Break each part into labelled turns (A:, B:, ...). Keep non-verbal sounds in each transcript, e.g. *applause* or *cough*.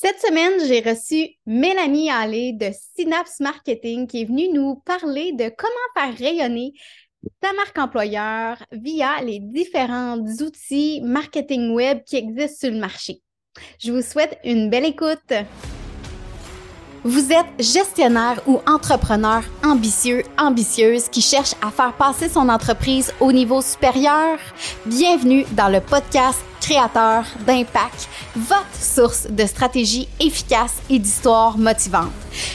A: Cette semaine, j'ai reçu Mélanie Allé de Synapse Marketing qui est venue nous parler de comment faire rayonner ta marque employeur via les différents outils marketing web qui existent sur le marché. Je vous souhaite une belle écoute. Vous êtes gestionnaire ou entrepreneur ambitieux, ambitieuse qui cherche à faire passer son entreprise au niveau supérieur? Bienvenue dans le podcast Créateur d'impact, votre source de stratégies efficaces et d'histoires motivantes.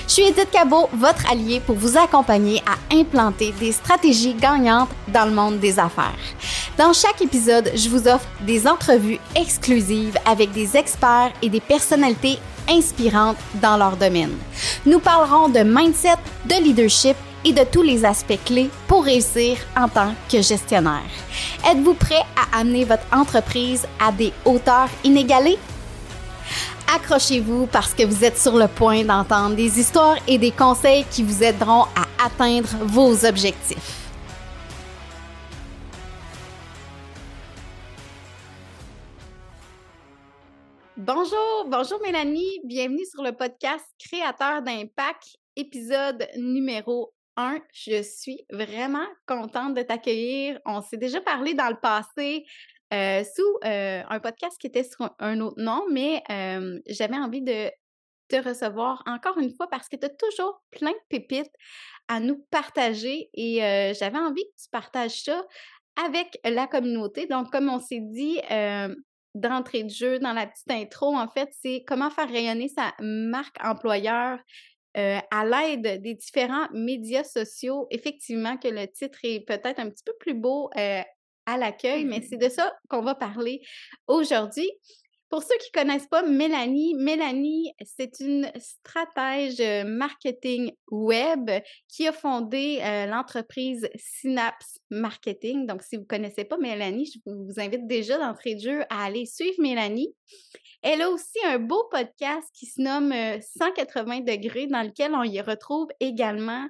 A: Je suis Edith Cabot, votre allié pour vous accompagner à implanter des stratégies gagnantes dans le monde des affaires. Dans chaque épisode, je vous offre des entrevues exclusives avec des experts et des personnalités inspirantes dans leur domaine. Nous parlerons de mindset, de leadership et de tous les aspects clés pour réussir en tant que gestionnaire. Êtes-vous prêt à amener votre entreprise à des hauteurs inégalées? Accrochez-vous parce que vous êtes sur le point d'entendre des histoires et des conseils qui vous aideront à atteindre vos objectifs. Bonjour, bonjour Mélanie, bienvenue sur le podcast Créateur d'impact, épisode numéro je suis vraiment contente de t'accueillir. On s'est déjà parlé dans le passé euh, sous euh, un podcast qui était sur un autre nom, mais j'avais envie de te recevoir encore une fois parce que tu as toujours plein de pépites à nous partager et euh, j'avais envie que tu partages ça avec la communauté. Donc, comme on s'est dit d'entrée de jeu dans la petite intro, en fait, c'est comment faire rayonner sa marque employeur euh, à l'aide des différents médias sociaux, effectivement que le titre est peut-être un petit peu plus beau euh, à l'accueil, mais c'est de ça qu'on va parler aujourd'hui. Pour ceux qui ne connaissent pas Mélanie, Mélanie, c'est une stratège euh, marketing web qui a fondé l'entreprise Synapse Marketing. Donc, si vous ne connaissez pas Mélanie, je vous invite déjà d'entrer de jeu à aller suivre Mélanie. Elle a aussi un beau podcast qui se nomme 180 euh, degrés dans lequel on y retrouve également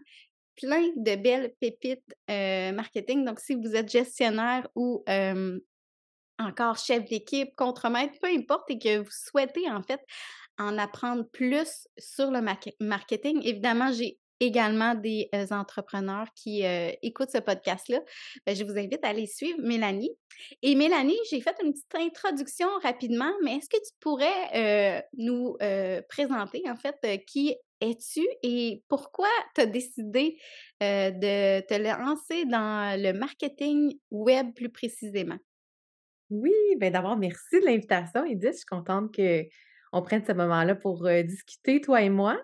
A: plein de belles pépites euh, marketing. Donc, si vous êtes gestionnaire ou encore chef d'équipe, contremaître, peu importe, et que vous souhaitez en fait en apprendre plus sur le marketing, évidemment, j'ai également des entrepreneurs qui écoutent ce podcast-là, ben, je vous invite à aller suivre Mélanie. Et Mélanie, j'ai fait une petite introduction rapidement, mais est-ce que tu pourrais nous présenter en fait qui es-tu et pourquoi tu as décidé de te lancer dans le marketing web plus précisément?
B: Oui, bien d'abord, merci de l'invitation, Edith. Je suis contente qu'on prenne ce moment-là pour discuter, toi et moi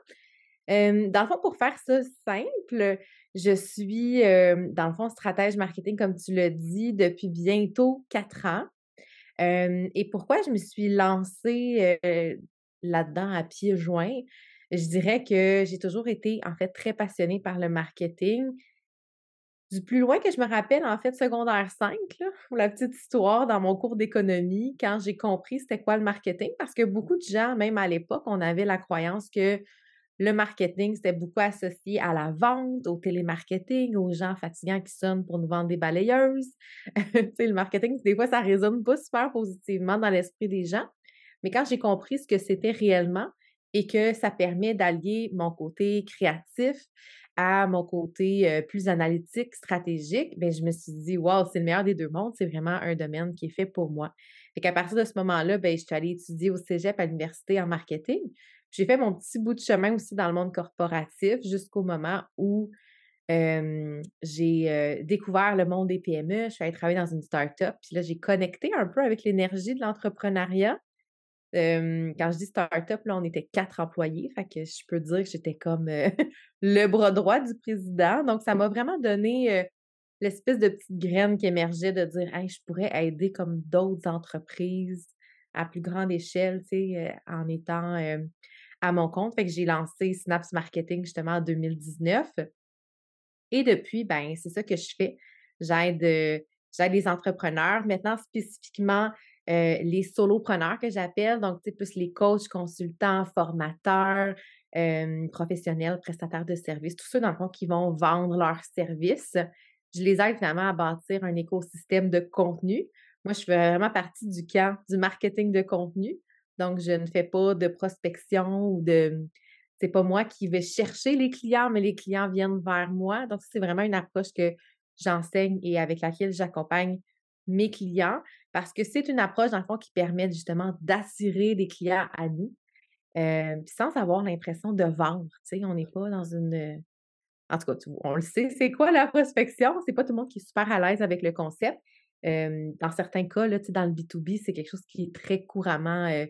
B: dans le fond, pour faire ça simple, je suis, dans le fond, stratège marketing, comme tu l'as dit, depuis bientôt quatre ans. et pourquoi je me suis lancée là-dedans à pieds joints? Je dirais que j'ai toujours été, en fait, très passionnée par le marketing. Du plus loin que je me rappelle, en fait, secondaire 5, pour la petite histoire, dans mon cours d'économie, quand j'ai compris c'était quoi le marketing, parce que beaucoup de gens, même à l'époque, on avait la croyance que le marketing, c'était beaucoup associé à la vente, au télémarketing, aux gens fatigants qui sonnent pour nous vendre des balayeuses. *laughs* le marketing, des fois, ça résonne pas super positivement dans l'esprit des gens. Mais quand j'ai compris ce que c'était réellement et que ça permet d'allier mon côté créatif à mon côté euh, plus analytique, stratégique, ben je me suis dit, wow, c'est le meilleur des deux mondes, c'est vraiment un domaine qui est fait pour moi. Fait qu'à partir de ce moment-là, ben, je suis allée étudier au cégep à l'université en marketing. J'ai fait mon petit bout de chemin aussi dans le monde corporatif jusqu'au moment où j'ai découvert le monde des PME. Je suis allée travailler dans une start-up. Puis là, j'ai connecté un peu avec l'énergie de l'entrepreneuriat. Quand je dis start-up, là, on était quatre employés. Fait que je peux dire que j'étais comme *laughs* le bras droit du président. Donc, ça m'a vraiment donné l'espèce de petite graine qui émergeait de dire je pourrais aider comme d'autres entreprises à plus grande échelle, tu sais, en étant à mon compte. Fait que j'ai lancé Synapse Marketing justement en 2019. Et depuis, ben, c'est ça que je fais. J'aide, euh, j'aide les entrepreneurs. Maintenant, spécifiquement, euh, les solopreneurs que j'appelle, donc plus les coachs, consultants, formateurs, euh, professionnels, prestataires de services, tous ceux dans le fond qui vont vendre leurs services. Je les aide finalement à bâtir un écosystème de contenu. Moi, je fais vraiment partie du camp du marketing de contenu. Donc, je ne fais pas de prospection ou de c'est pas moi qui vais chercher les clients, mais les clients viennent vers moi. Donc, c'est vraiment une approche que j'enseigne et avec laquelle j'accompagne mes clients parce que c'est une approche, dans le fond, qui permet justement d'attirer des clients à nous euh, sans avoir l'impression de vendre. Tu sais, on n'est pas dans une. En tout cas, on le sait, c'est quoi la *laughs* prospection? C'est pas tout le monde qui est super à l'aise avec le concept. Euh, dans certains cas, là, dans le B2B, c'est quelque chose qui est très couramment euh,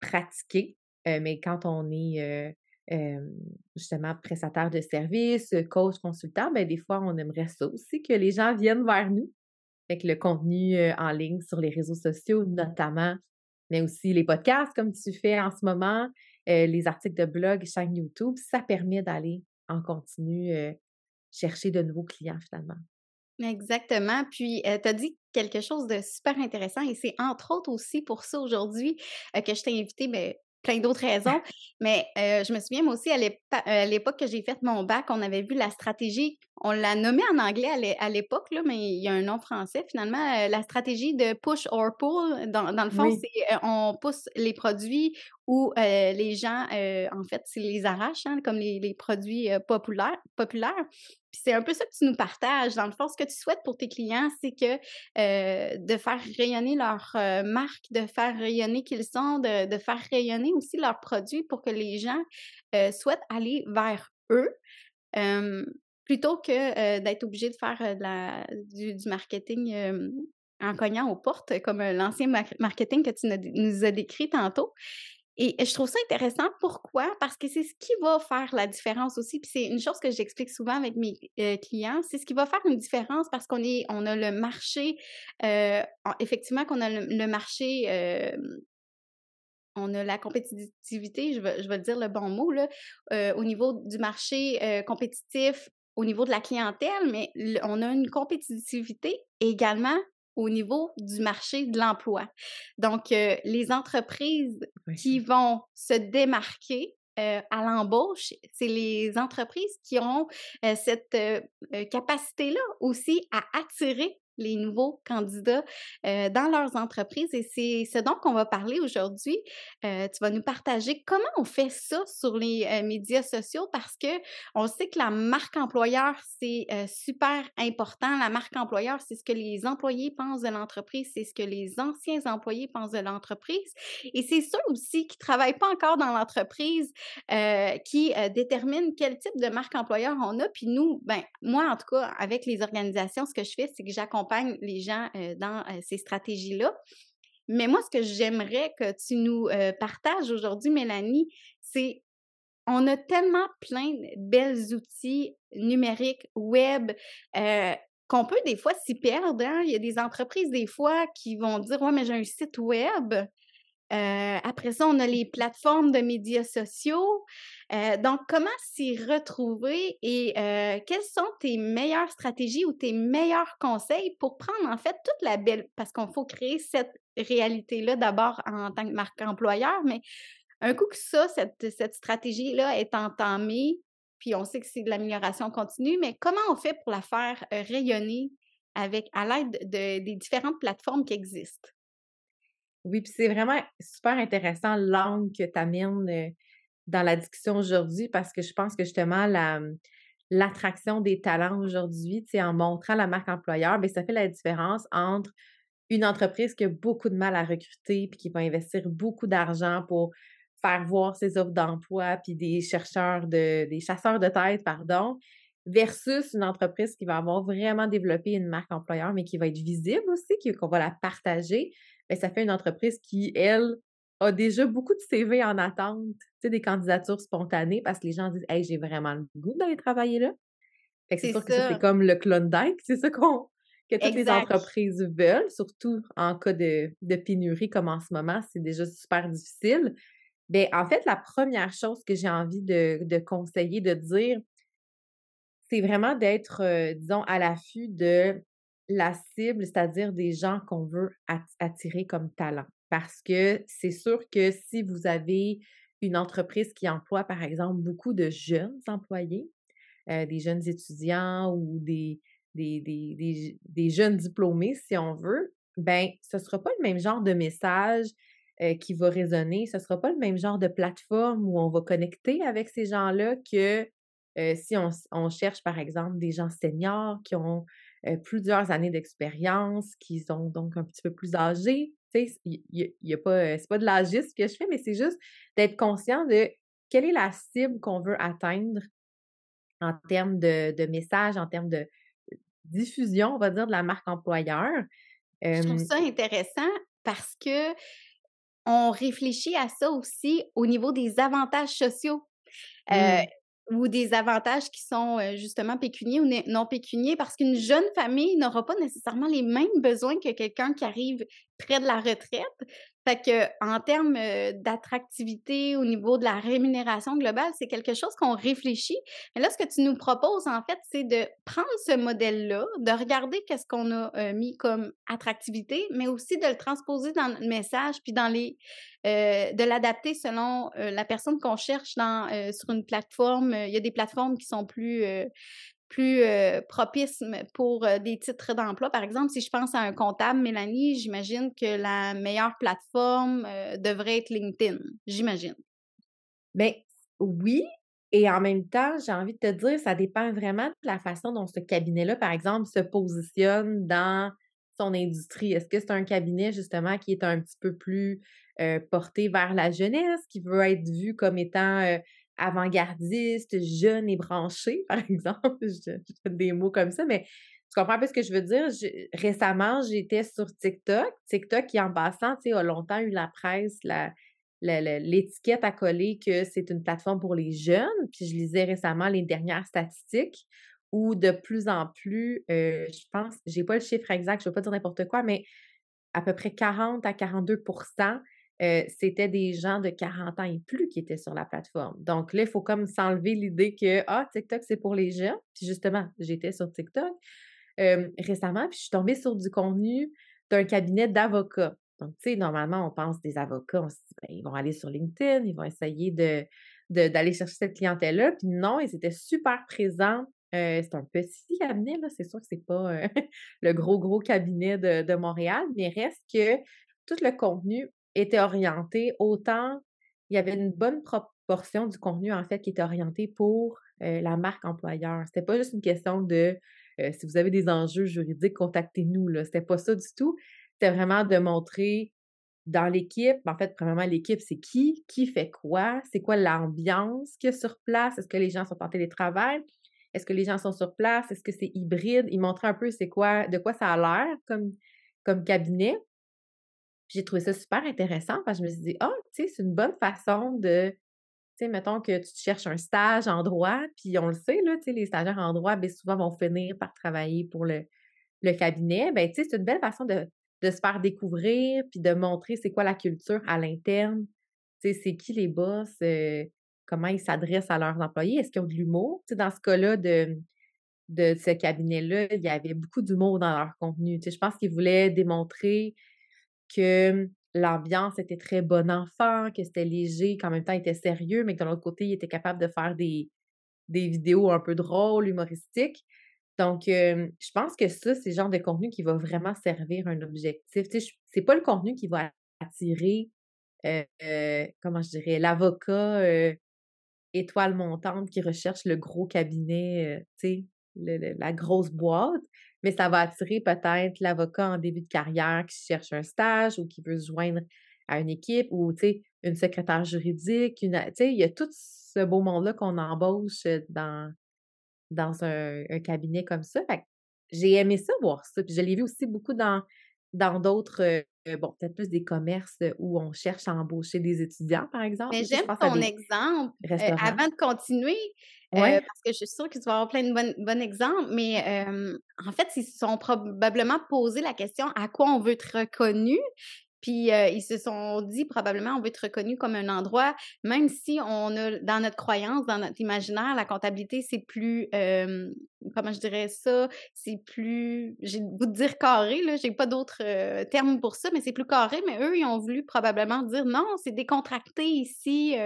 B: pratiqué. mais quand on est justement prestataire de services, coach, consultant, ben des fois, on aimerait ça aussi que les gens viennent vers nous. Avec le contenu en ligne sur les réseaux sociaux, notamment, mais aussi les podcasts comme tu fais en ce moment, les articles de blog, chaîne YouTube, ça permet d'aller en continu chercher de nouveaux clients finalement.
A: Exactement. Puis, tu as dit quelque chose de super intéressant et c'est entre autres aussi pour ça aujourd'hui que je t'ai invité, mais plein d'autres raisons. Mais je me souviens, moi aussi, à l'époque que j'ai fait mon bac, on avait vu la stratégie, on l'a nommée en anglais à l'époque, mais il y a un nom français finalement, la stratégie de push or pull. Dans, le fond, c'est on pousse les produits où les gens, en fait, c'est les arrachent, hein, comme les, produits populaires, populaires. C'est un peu ça que tu nous partages. Dans le fond, ce que tu souhaites pour tes clients, c'est que de faire rayonner leur marque, de faire rayonner qui ils sont, de, faire rayonner aussi leurs produits pour que les gens souhaitent aller vers eux. plutôt que d'être obligé de faire du, marketing en cognant aux portes, comme l'ancien marketing que tu nous as décrit tantôt. Et je trouve ça intéressant. Pourquoi? Parce que c'est ce qui va faire la différence aussi. Puis c'est une chose que j'explique souvent avec mes clients. C'est ce qui va faire une différence parce qu'on on a le marché, effectivement qu'on a le, marché, on a la compétitivité, je vais, je dire le bon mot, là, au niveau du marché compétitif, au niveau de la clientèle, mais on a une compétitivité également au niveau du marché de l'emploi. Donc, euh, les entreprises qui vont se démarquer euh, à l'embauche, c'est les entreprises qui ont euh, cette capacité-là aussi à attirer les nouveaux candidats dans leurs entreprises. Et c'est ce dont on va parler aujourd'hui. tu vas nous partager comment on fait ça sur les médias sociaux parce que on sait que la marque employeur, c'est super important. La marque employeur, c'est ce que les employés pensent de l'entreprise, c'est ce que les anciens employés pensent de l'entreprise. Et c'est ceux aussi qui ne travaillent pas encore dans l'entreprise qui déterminent quel type de marque employeur on a. Puis nous, ben, moi, en tout cas, avec les organisations, ce que je fais, c'est que j'accompagne les gens dans ces stratégies-là. Mais moi, ce que j'aimerais que tu nous partages aujourd'hui, Mélanie, c'est on a tellement plein de belles outils numériques, web, qu'on peut des fois s'y perdre. Hein. Il y a des entreprises, des fois, qui vont dire Ouais, mais j'ai un site web. Après ça, on a les plateformes de médias sociaux. Euh, donc, comment s'y retrouver et euh, quelles sont tes meilleures stratégies ou tes meilleurs conseils pour prendre en fait toute la belle, parce qu'on faut créer cette réalité-là d'abord en tant que marque employeur, mais un coup que ça, cette, stratégie-là est entamée, puis on sait que c'est de l'amélioration continue, mais comment on fait pour la faire euh, rayonner avec à l'aide de, des différentes plateformes qui existent?
B: Oui, puis c'est vraiment super intéressant l'angle que tu amènes dans la discussion aujourd'hui parce que je pense que justement, la, mmh, l'attraction des talents aujourd'hui, en montrant la marque employeur, bien, ça fait la différence entre une entreprise qui a beaucoup de mal à recruter puis qui va investir beaucoup d'argent pour faire voir ses offres d'emploi puis des chercheurs de des chasseurs de tête pardon versus une entreprise qui va avoir vraiment développé une marque employeur mais qui va être visible aussi qu'on va la partager bien, ça fait une entreprise qui elle a déjà beaucoup de CV en attente, tu sais, des candidatures spontanées parce que les gens disent Hey, j'ai vraiment le goût d'aller travailler là. Fait que c'est sûr que c'est comme le Klondike, c'est ça qu'on que toutes les entreprises veulent, surtout en cas de, de pénurie comme en ce moment, c'est déjà super difficile. Bien, en fait, la première chose que j'ai envie de, de, conseiller, de dire, c'est vraiment d'être, euh, disons, à l'affût de la cible, c'est-à-dire des gens qu'on veut attirer comme talent. Parce que c'est sûr que si vous avez une entreprise qui emploie, par exemple, beaucoup de jeunes employés, euh, des jeunes étudiants ou des, des, jeunes diplômés, si on veut, ben ce ne sera pas le même genre de message qui va résonner. Ce ne sera pas le même genre de plateforme où on va connecter avec ces gens-là que si on, cherche, par exemple, des gens seniors qui ont plusieurs années d'expérience, qui sont donc un petit peu plus âgés. Tu sais, il y, a pas, c'est pas de l'agisme que je fais, mais c'est juste d'être conscient de quelle est la cible qu'on veut atteindre en termes de, de messages, en termes de diffusion, on va dire, de la marque employeur.
A: Je trouve ça intéressant parce que on réfléchit à ça aussi au niveau des avantages sociaux. Mmh ou des avantages qui sont justement pécuniers ou non pécuniers parce qu'une jeune famille n'aura pas nécessairement les mêmes besoins que quelqu'un qui arrive près de la retraite. Fait que en termes d'attractivité au niveau de la rémunération globale, c'est quelque chose qu'on réfléchit. Mais là, ce que tu nous proposes, en fait, c'est de prendre ce modèle-là, de regarder qu'est-ce qu'on a mis comme attractivité, mais aussi de le transposer dans le message, puis dans les de l'adapter selon la personne qu'on cherche dans, sur une plateforme. Il y a des plateformes qui sont plus plus propice pour des titres d'emploi. Par exemple, si je pense à un comptable, Mélanie, j'imagine que la meilleure plateforme devrait être LinkedIn. J'imagine.
B: Bien, oui. Et en même temps, j'ai envie de te dire, ça dépend vraiment de la façon dont ce cabinet-là, par exemple, se positionne dans son industrie. Est-ce que c'est un cabinet, justement, qui est un petit peu plus porté vers la jeunesse, qui veut être vu comme étant avant-gardiste, jeune et branché, *laughs* par exemple. je, donne des mots comme ça, mais tu comprends un peu ce que je veux dire? récemment, j'étais sur TikTok. TikTok, qui en passant, a longtemps eu la presse, la, l'étiquette à coller que c'est une plateforme pour les jeunes. Puis je lisais récemment les dernières statistiques où de plus en plus, euh, je pense, j'ai pas le chiffre exact, je ne veux pas dire n'importe quoi, mais à peu près 40 à 42 euh, c'était des gens de 40 ans et plus qui étaient sur la plateforme. Donc là, il faut comme s'enlever l'idée que ah, TikTok, c'est pour les jeunes. Puis justement, j'étais sur TikTok euh, récemment, puis je suis tombée sur du contenu d'un cabinet d'avocats. Donc, tu sais, normalement, on pense des avocats, on se dit, ben, ils vont aller sur LinkedIn, ils vont essayer de, d'aller chercher cette clientèle-là. Puis non, ils étaient super présents. Euh, c'est un petit cabinet, là, c'est sûr que c'est pas *laughs* le gros, gros cabinet de, de Montréal, mais reste que tout le contenu était orienté autant, il y avait une bonne proportion du contenu, en fait, qui était orienté pour la marque employeur. C'était pas juste une question de si vous avez des enjeux juridiques, contactez-nous. Là. C'était pas ça du tout. C'était vraiment de montrer dans l'équipe, en fait, premièrement, l'équipe, c'est qui, qui fait quoi, c'est quoi l'ambiance qu'il y a sur place, est-ce que les gens sont en télétravail, est-ce que les gens sont sur place, est-ce que c'est hybride, ils montraient un peu c'est quoi, de quoi ça a l'air comme, comme cabinet j'ai trouvé ça super intéressant parce que je me suis dit, ah, tu sais, c'est une bonne façon de, tu sais, mettons que tu cherches un stage en droit, puis on le sait, là, tu sais, les stagiaires en droit, bien souvent vont finir par travailler pour le, le cabinet. Ben, tu sais, c'est une belle façon de, de, se faire découvrir, puis de montrer c'est quoi la culture à l'interne. Tu sais, c'est qui les boss, euh, comment ils s'adressent à leurs employés, est-ce qu'ils ont de l'humour? Tu sais, dans ce cas-là de, de ce cabinet-là, il y avait beaucoup d'humour dans leur contenu. Tu sais, je pense qu'ils voulaient démontrer que l'ambiance était très bon enfant, que c'était léger, qu'en même temps, il était sérieux, mais que de l'autre côté, il était capable de faire des, des vidéos un peu drôles, humoristiques. Donc, je pense que ça, c'est le genre de contenu qui va vraiment servir un objectif. Tu sais, c'est pas le contenu qui va attirer, comment je dirais, l'avocat étoile montante qui recherche le gros cabinet, tu sais, la grosse boîte mais ça va attirer peut-être l'avocat en début de carrière qui cherche un stage ou qui veut se joindre à une équipe ou, tu sais, une secrétaire juridique, une, tu sais, il y a tout ce beau monde-là qu'on embauche dans, dans un, cabinet comme ça. j'ai aimé ça, voir ça. Puis je l'ai vu aussi beaucoup dans d'autres, bon, peut-être plus des commerces où on cherche à embaucher des étudiants, par exemple.
A: Mais j'aime ton exemple. avant de continuer, parce que je suis sûre que tu vas avoir plein de bons, bons exemples, mais en fait, ils se sont probablement posé la question à quoi on veut être reconnu. Puis ils se sont dit probablement on veut être reconnu comme un endroit, même si on a dans notre croyance, dans notre imaginaire, la comptabilité c'est plus comment je dirais ça, c'est plus j'ai de dire carré là, j'ai pas d'autres termes pour ça, mais c'est plus carré. Mais eux ils ont voulu probablement dire non, c'est décontracté ici,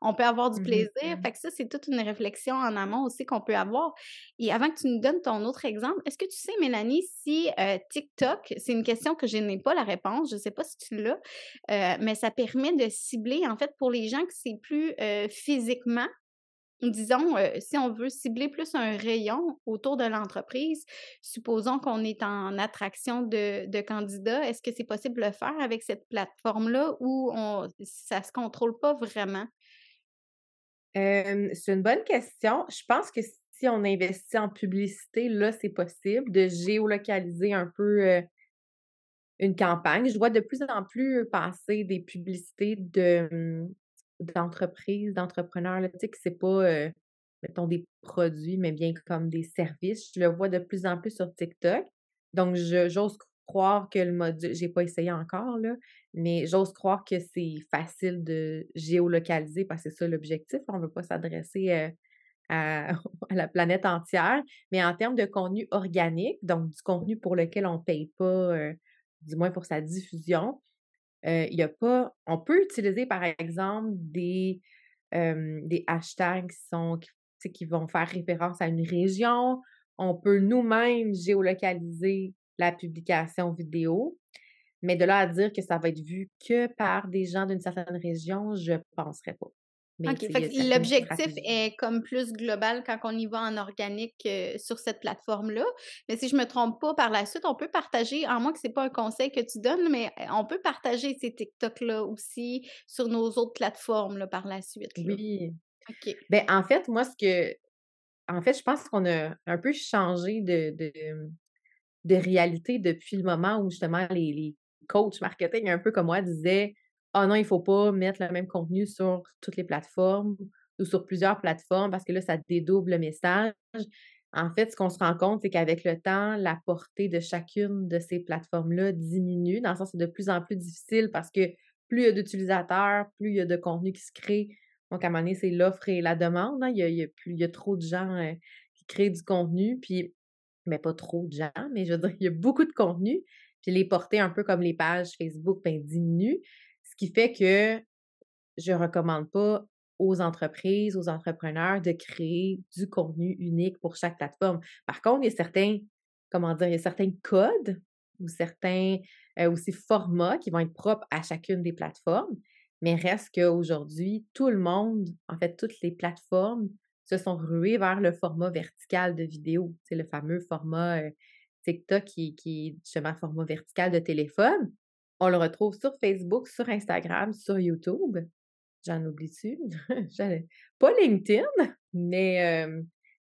A: on peut avoir du mmh plaisir. Fait que ça c'est toute une réflexion en amont aussi qu'on peut avoir. Et avant que tu nous donnes ton autre exemple, est-ce que tu sais Mélanie si TikTok, c'est une question que je n'ai pas la réponse, je sais pas si tu l'as. mais ça permet de cibler, en fait, pour les gens que c'est plus physiquement disons, si on veut cibler plus un rayon autour de l'entreprise, supposons qu'on est en attraction de, candidats, est-ce que c'est possible de le faire avec cette plateforme-là ou ça ne se contrôle pas vraiment?
B: c'est une bonne question. Je pense que si on investit en publicité, là, c'est possible de géolocaliser un peu une campagne. Je vois de plus en plus passer des publicités de, mmh, d'entreprise, d'entrepreneurs, tu sais, que c'est pas, euh, mettons, des produits, mais bien comme des services. Je le vois de plus en plus sur TikTok. Donc, j'ose croire que le module, j'ai pas essayé encore, là, mais j'ose croire que c'est facile de géolocaliser parce que c'est ça l'objectif. On veut pas s'adresser euh, *laughs* à, la planète entière. Mais en termes de contenu organique, donc du contenu pour lequel on paye pas, euh, du moins pour sa diffusion, y a pas. On peut utiliser, par exemple, des, des hashtags qui sont qui vont faire référence à une région. On peut nous-mêmes géolocaliser la publication vidéo. Mais de là à dire que ça va être vu que par des gens d'une certaine région, je ne penserais pas.
A: OK. l'objectif est comme plus global quand on y va en organique euh, sur cette plateforme-là. Mais si je me trompe pas, par la suite, on peut partager, en moins que c'est pas un conseil que tu donnes, mais euh, on peut partager ces TikTok-là aussi sur nos autres plateformes là, par la suite.
B: Oui. OK. Ben, en fait, moi, ce que. En fait, je pense qu'on a un peu changé de, de, réalité depuis le moment où justement les, les coachs marketing, un peu comme moi, disaient ah non, il ne faut pas mettre le même contenu sur toutes les plateformes ou sur plusieurs plateformes parce que là, ça dédouble le message. En fait, ce qu'on se rend compte, c'est qu'avec le temps, la portée de chacune de ces plateformes-là diminue, dans le sens c'est de plus en plus difficile parce que plus il y a d'utilisateurs, plus il y a de contenu qui se crée. Donc, à un moment donné, c'est l'offre et la demande. Hein. Il, y a, il y a trop de gens euh, qui créent du contenu, puis, mais pas trop de gens, mais je veux dire, il y a beaucoup de contenu. Puis les portées, un peu comme les pages Facebook, ben, diminuent. Ce qui fait que je ne recommande pas aux entreprises, aux entrepreneurs de créer du contenu unique pour chaque plateforme. Par contre, il y a certains, comment dire, il y a certains codes ou certains euh, aussi formats qui vont être propres à chacune des plateformes. Mais reste qu'aujourd'hui, tout le monde, en fait, toutes les plateformes se sont ruées vers le format vertical de vidéo. C'est le fameux format euh, TikTok qui, qui est justement format vertical de téléphone. On le retrouve sur Facebook, sur Instagram, sur YouTube. J'en oublie-tu? *laughs* Pas LinkedIn, mais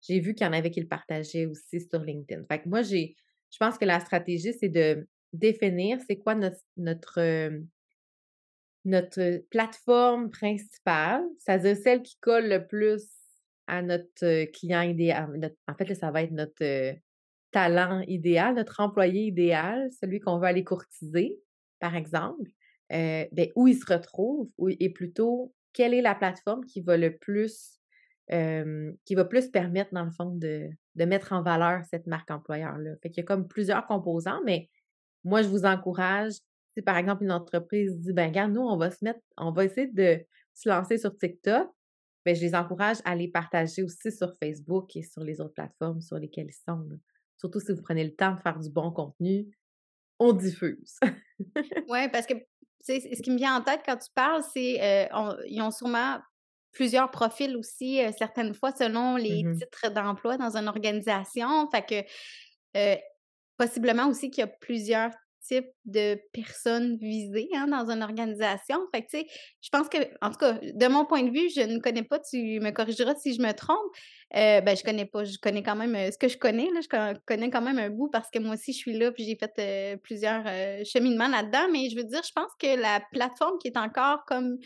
B: j'ai vu qu'il y en avait qui le partageaient aussi sur LinkedIn. Fait moi, j'ai, je pense que la stratégie, c'est de définir c'est quoi notre plateforme principale, c'est-à-dire celle qui colle le plus à notre client idéal. en fait, ça va être notre talent idéal, notre employé idéal, celui qu'on veut aller courtiser par exemple, ben, où ils se retrouvent, et plutôt quelle est la plateforme qui va le plus, qui va plus permettre, dans le fond, de, de mettre en valeur cette marque employeur-là? Fait qu'il y a comme plusieurs composants, mais moi, je vous encourage, si par exemple une entreprise dit, ben regarde, nous, on va se mettre, on va essayer de se lancer sur TikTok, ben, je les encourage à les partager aussi sur Facebook et sur les autres plateformes sur lesquelles ils sont. Surtout si vous prenez le temps de faire du bon contenu, on diffuse. *laughs*
A: oui, parce que ce qui me vient en tête quand tu parles, c'est euh, ils ont sûrement plusieurs profils aussi, euh, certaines fois selon les mmh titres d'emploi dans une organisation. Fait que euh, possiblement aussi qu'il y a plusieurs de personnes visées hein, dans une organisation. Fait que, tu sais, je pense que, en tout cas, de mon point de vue, je ne connais pas, tu me corrigeras si je me trompe. Euh, ben, je connais pas, je connais quand même euh, ce que je connais, là, je connais quand même un bout parce que moi aussi, je suis là, puis j'ai fait euh, plusieurs cheminements là-dedans. Mais je veux dire, je pense que la plateforme qui est encore comme.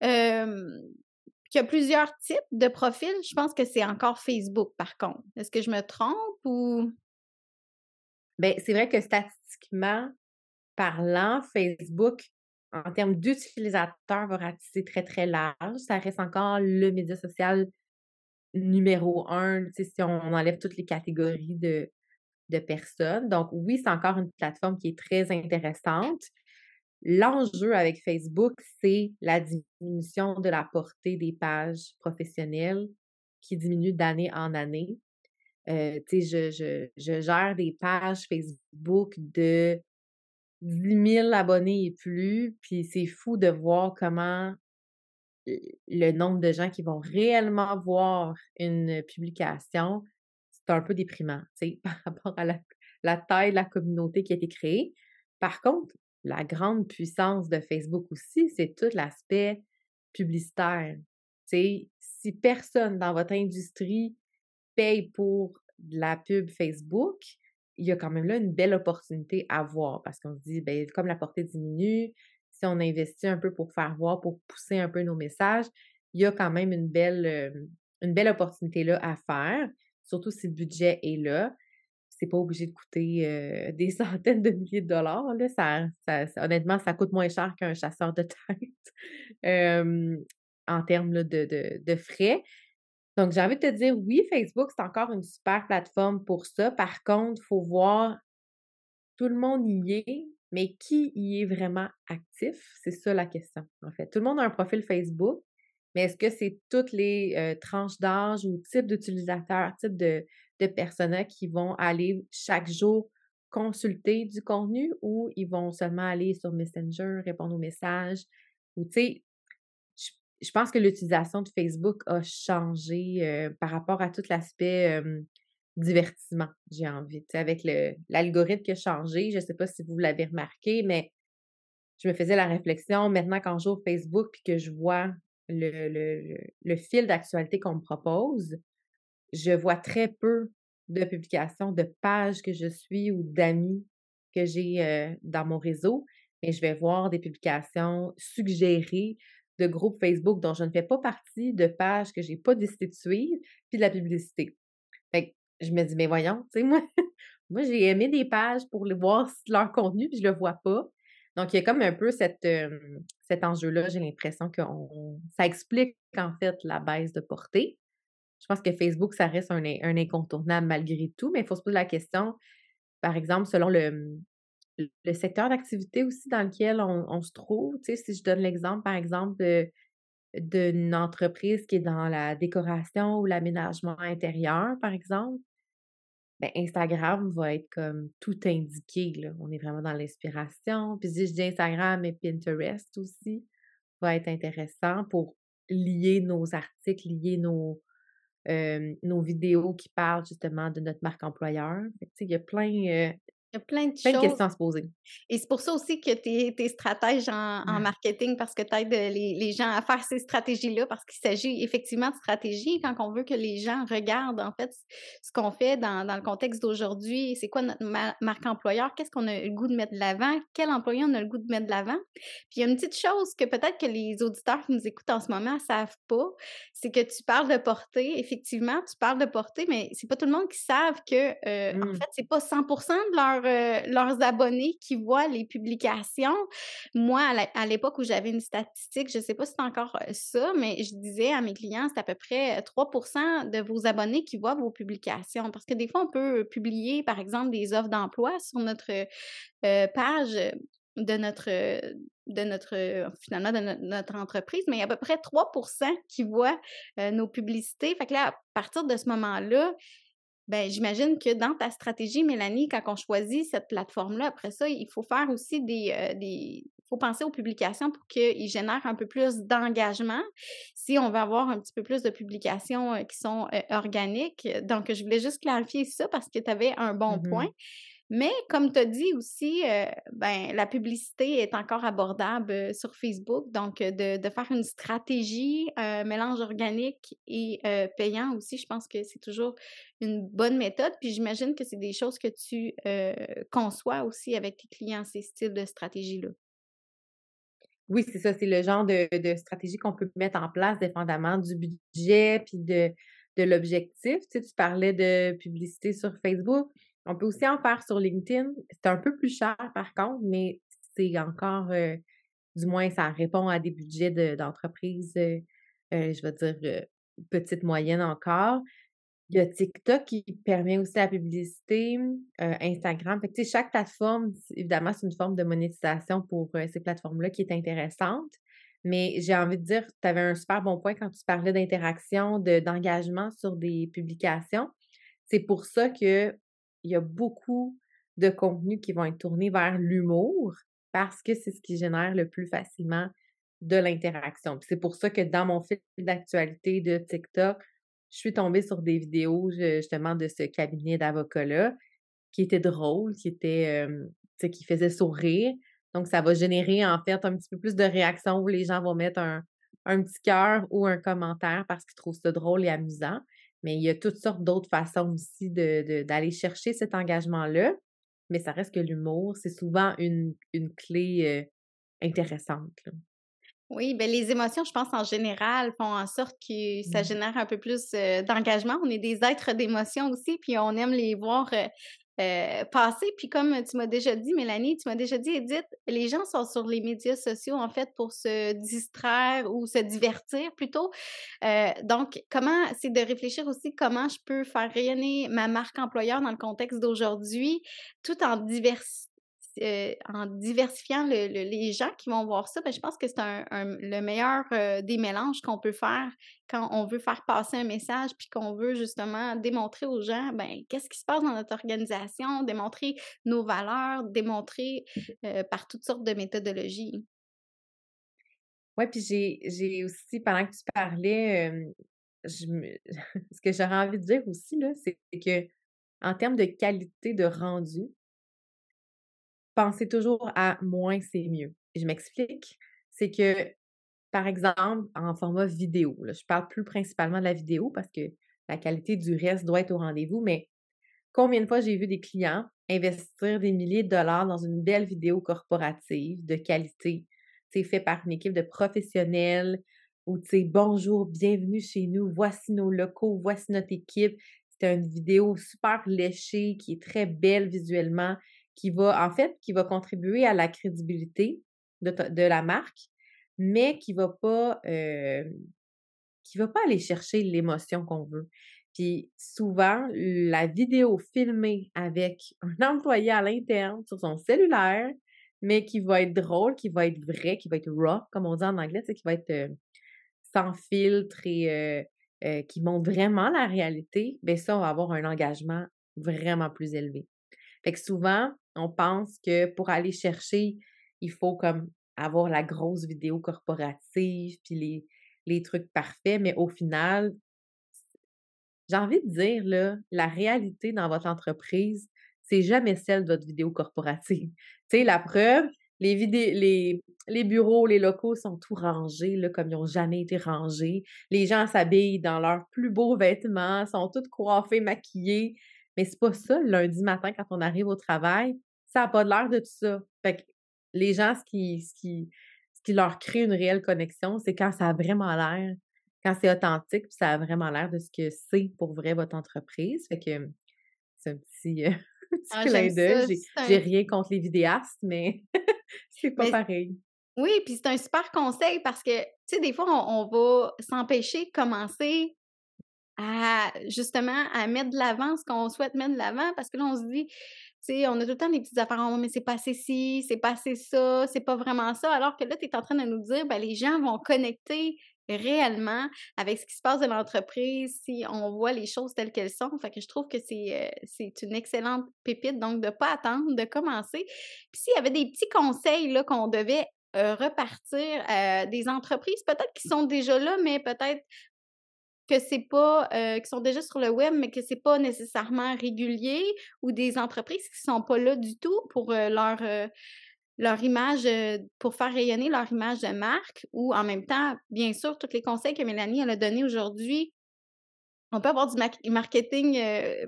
A: qui a plusieurs types de profils, je pense que c'est encore Facebook, par contre. Est-ce que je me trompe ou?
B: Bien, c'est vrai que statistiquement parlant, Facebook, en termes d'utilisateurs, va ratisser très, très large. Ça reste encore le média social numéro un, si on enlève toutes les catégories de, de personnes. Donc, oui, c'est encore une plateforme qui est très intéressante. L'enjeu avec Facebook, c'est la diminution de la portée des pages professionnelles qui diminue d'année en année. Euh, je, je, je, gère des pages Facebook de 10 000 abonnés et plus, puis c'est fou de voir comment le nombre de gens qui vont réellement voir une publication, c'est un peu déprimant, *laughs* par rapport à la, taille de la communauté qui a été créée. Par contre, la grande puissance de Facebook aussi, c'est tout l'aspect publicitaire. Si personne dans votre industrie pour de la pub Facebook, il y a quand même là une belle opportunité à voir parce qu'on se dit, ben, comme la portée diminue, si on investit un peu pour faire voir, pour pousser un peu nos messages, il y a quand même une belle, euh, une belle opportunité là à faire, surtout si le budget est là. C'est pas obligé de coûter euh, des *laughs* centaines de milliers de dollars. Là. Ça, honnêtement, ça coûte moins cher qu'un chasseur de tête *laughs* en termes de, de, frais. Donc, j'ai envie de te dire, oui, Facebook, c'est encore une super plateforme pour ça. Par contre, il faut voir, tout le monde y est, mais qui y est vraiment actif? C'est ça la question, en fait. Tout le monde a un profil Facebook, mais est-ce que c'est toutes les euh, tranches d'âge ou types d'utilisateurs, types de, de personnes qui vont aller chaque jour consulter du contenu ou ils vont seulement aller sur Messenger, répondre aux messages? Ou, tu sais, je, pense que l'utilisation de Facebook a changé euh, par rapport à tout l'aspect divertissement, j'ai envie. avec l'algorithme qui a changé, je ne sais pas si vous l'avez remarqué, mais je me faisais la réflexion maintenant quand j'ouvre Facebook puis que je vois le, le, le fil d'actualité qu'on me propose, je vois très peu de publications, de pages que je suis ou d'amis que j'ai euh, dans mon réseau, mais je vais voir des publications suggérées de groupes Facebook dont je ne fais pas partie, de pages que je n'ai pas décidé de suivre, puis de la publicité. Fait je me dis, mais voyons, tu sais, moi, *laughs* moi j'ai aimé des pages pour les voir leur contenu, puis je le vois pas. Donc, il y a comme un peu cet enjeu-là, j'ai l'impression que ça explique en fait la baisse de portée. Je pense que Facebook, ça reste un, incontournable malgré tout, mais il faut se poser la question, par exemple, selon le, le secteur d'activité aussi dans lequel on, se trouve. Tu sais, si je donne l'exemple, par exemple, d'une entreprise qui est dans la décoration ou l'aménagement intérieur, par exemple, ben, Instagram va être comme tout indiqué. Là. On est vraiment dans l'inspiration. Puis si je dis Instagram et Pinterest aussi, va être intéressant pour lier nos articles, lier nos, nos vidéos qui parlent justement de notre marque employeur. il y a plein, euh,
A: il y a plein de
B: questions à se poser.
A: Et c'est pour ça aussi que tu es, stratège en, marketing parce que tu aides les, les, gens à faire ces stratégies-là parce qu'il s'agit effectivement de stratégie quand on veut que les gens regardent en fait ce qu'on fait dans, dans, le contexte d'aujourd'hui. C'est quoi notre marque employeur? Qu'est-ce qu'on a le goût de mettre de l'avant? Quel employé on a le goût de mettre de l'avant? Puis il y a une petite chose que peut-être que les auditeurs qui nous écoutent en ce moment ne savent pas, c'est que tu parles de portée. Effectivement, tu parles de portée, mais c'est pas tout le monde qui savent que euh, en mmh. fait, c'est pas 100 de leur euh, leurs abonnés qui voient les publications. Moi, à l'époque où j'avais une statistique, je ne sais pas si c'est encore euh, ça, mais je disais à mes clients, c'est à peu près 3% de vos abonnés qui voient vos publications. Parce que des fois, on peut publier, par exemple, des offres d'emploi sur notre euh, page de notre de notre finalement de notre, entreprise, mais il y a à peu près 3% qui voient nos publicités. Fait que là, à partir de ce moment-là, ben, j'imagine que dans ta stratégie, Mélanie, quand on choisit cette plateforme-là, après ça, il faut faire aussi des, euh, des faut penser aux publications pour qu'ils génèrent un peu plus d'engagement. Si on veut avoir un petit peu plus de publications euh, qui sont euh, organiques. Donc, je voulais juste clarifier ça parce que tu avais un bon mmh point. Mais comme tu as dit aussi, euh, ben, la publicité est encore abordable euh, sur Facebook. Donc, euh, de, faire une stratégie, mélange organique et payant aussi, je pense que c'est toujours une bonne méthode. Puis j'imagine que c'est des choses que tu conçois aussi avec tes clients, ces styles de stratégie-là.
B: Oui, c'est ça. C'est le genre de, stratégie qu'on peut mettre en place dépendamment du budget puis de, de l'objectif. Tu, tu parlais de publicité sur Facebook. On peut aussi en faire sur LinkedIn. C'est un peu plus cher par contre, mais c'est encore, euh, du moins, ça répond à des budgets d'entreprise, euh, euh, je vais dire, petite, moyenne encore. Il y a TikTok qui permet aussi la publicité, Instagram. Fait chaque plateforme, évidemment, c'est une forme de monétisation pour ces plateformes-là qui est intéressante. Mais j'ai envie de dire, tu avais un super bon point quand tu parlais d'interaction, d'engagement sur des publications. C'est pour ça que il y a beaucoup de contenus qui vont être tournés vers l'humour parce que c'est ce qui génère le plus facilement de l'interaction. C'est pour ça que dans mon fil d'actualité de TikTok, je suis tombée sur des vidéos justement de ce cabinet d'avocats-là qui était drôle, qui était qui faisait sourire. Donc, ça va générer en fait un petit peu plus de réactions où les gens vont mettre un, un petit cœur ou un commentaire parce qu'ils trouvent ça drôle et amusant. Mais il y a toutes sortes d'autres façons aussi d'aller chercher cet engagement-là. Mais ça reste que l'humour, c'est souvent une, une clé intéressante.
A: Oui, ben les émotions, je pense, en général, font en sorte que ça mmh. génère un peu plus d'engagement. On est des êtres d'émotions aussi, puis on aime les voir euh, passer. Puis comme tu m'as déjà dit, Mélanie, tu m'as déjà dit, Edith, les gens sont sur les médias sociaux en fait pour se distraire ou se divertir plutôt. Euh, donc, comment, c'est de réfléchir aussi comment je peux faire rayonner ma marque employeur dans le contexte d'aujourd'hui, tout en diversité euh, en diversifiant les gens qui vont voir ça, ben, je pense que c'est le meilleur euh, des mélanges qu'on peut faire quand on veut faire passer un message puis qu'on veut justement démontrer aux gens ben, qu'est-ce qui se passe dans notre organisation, démontrer nos valeurs, démontrer euh, par toutes sortes de méthodologies.
B: Oui, puis j'ai aussi, pendant que tu parlais, je *laughs* ce que j'aurais envie de dire aussi, c'est que en termes de qualité de rendu, pensez toujours à moins, c'est mieux. Je m'explique. C'est que, par exemple, en format vidéo, là, je parle plus principalement de la vidéo parce que la qualité du reste doit être au rendez-vous, mais combien de fois j'ai vu des clients investir des milliers de dollars dans une belle vidéo corporative de qualité, fait par une équipe de professionnels, ou tu sais, bonjour, bienvenue chez nous, voici nos locaux, voici notre équipe. C'est une vidéo super léchée, qui est très belle visuellement, qui va, en fait, qui va contribuer à la crédibilité de, la marque, mais qui va pas, euh, qui va pas aller chercher l'émotion qu'on veut. Puis souvent, la vidéo filmée avec *laughs* un employé à l'interne sur son cellulaire, mais qui va être drôle, qui va être vrai, qui va être raw, comme on dit en anglais, c'est qui va être euh, sans filtre et euh, qui montre vraiment la réalité, bien ça, on va avoir un engagement vraiment plus élevé. Fait que souvent, on pense que pour aller chercher, il faut avoir la grosse vidéo corporative, puis les, trucs parfaits, mais au final, j'ai envie de dire, la réalité dans votre entreprise, c'est jamais celle de votre vidéo corporative. *laughs* Tu sais, la preuve, les, bureaux, les locaux sont tout rangés, là, comme ils n'ont jamais été rangés. Les gens s'habillent dans leurs plus beaux vêtements, sont tous coiffés, maquillés. Mais c'est pas ça, le lundi matin, quand on arrive au travail, ça n'a pas l'air de tout ça. Fait que les gens, ce qui, ce qui, ce qui leur crée une réelle connexion, c'est quand ça a vraiment l'air, quand c'est authentique, puis ça a vraiment l'air de ce que c'est pour vrai votre entreprise. Fait que c'est *laughs* un petit, ah, clin d'œil. J'ai rien contre les vidéastes, mais *laughs* c'est pas pareil.
A: Oui, puis c'est un super conseil parce que, tu sais, des fois, on va s'empêcher de commencer à justement à mettre de l'avant ce qu'on souhaite mettre de l'avant parce que là, on se dit, tu sais, on a tout le temps des petites affaires, oh, mais c'est pas ci, c'est pas ça, c'est pas vraiment ça. Alors que là, tu es en train de nous dire, ben, les gens vont connecter réellement avec ce qui se passe dans l'entreprise si on voit les choses telles qu'elles sont. Fait que je trouve que c'est, euh, une excellente pépite, donc de ne pas attendre, de commencer. Puis s'il y avait des petits conseils là, qu'on devait euh, repartir euh, des entreprises, peut-être qui sont déjà là, mais peut-être que c'est pas euh, qui sont déjà sur le web mais que c'est pas nécessairement régulier ou des entreprises qui sont pas là du tout pour euh, leur euh, leur image pour faire rayonner leur image de marque ou en même temps bien sûr tous les conseils que Mélanie elle a donnés aujourd'hui on peut avoir du marketing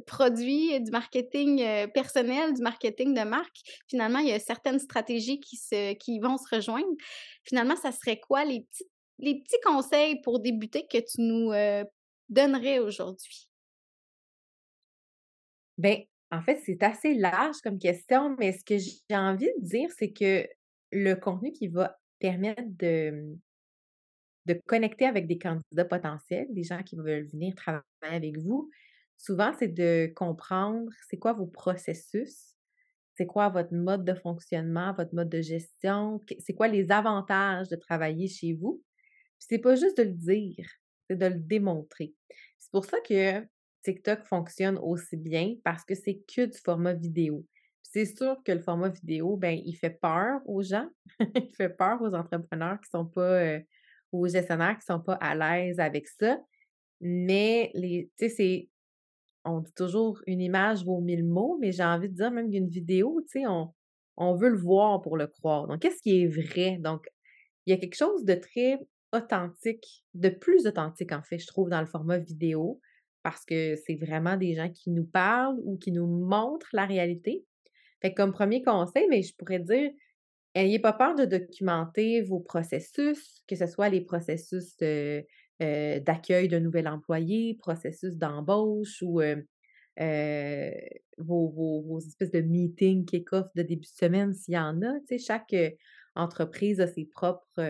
A: produit, du marketing personnel, du marketing de marque. Finalement, il y a certaines stratégies qui, se, qui vont se rejoindre. Finalement, ça serait quoi les petites les petits conseils pour débuter que tu nous euh, donnerais aujourd'hui?
B: Bien, en fait, c'est assez large comme question, mais ce que j'ai envie de dire, c'est que le contenu qui va permettre de, de connecter avec des candidats potentiels, des gens qui veulent venir travailler avec vous, souvent, c'est de comprendre c'est quoi vos processus, c'est quoi votre mode de fonctionnement, votre mode de gestion, c'est quoi les avantages de travailler chez vous c'est pas juste de le dire, c'est de le démontrer. C'est pour ça que TikTok fonctionne aussi bien parce que c'est que du format vidéo. c'est sûr que le format vidéo, ben, il fait peur aux gens, *laughs* il fait peur aux entrepreneurs qui sont pas, aux gestionnaires qui sont pas à l'aise avec ça. Mais tu sais, c'est, on dit toujours une image vaut mille mots, mais j'ai envie de dire même qu'une vidéo, tu sais, on, on veut le voir pour le croire. Donc, qu'est-ce qui est vrai? Donc, il y a quelque chose de très authentique, de plus authentique en fait, je trouve, dans le format vidéo, parce que c'est vraiment des gens qui nous parlent ou qui nous montrent la réalité. Fait comme premier conseil, mais je pourrais dire, ayez pas peur de documenter vos processus, que ce soit les processus euh, d'accueil d'un nouvel employé, processus d'embauche ou vos, vos, espèces de meetings, kick-off de début de semaine, s'il y en a. Chaque entreprise a ses propres,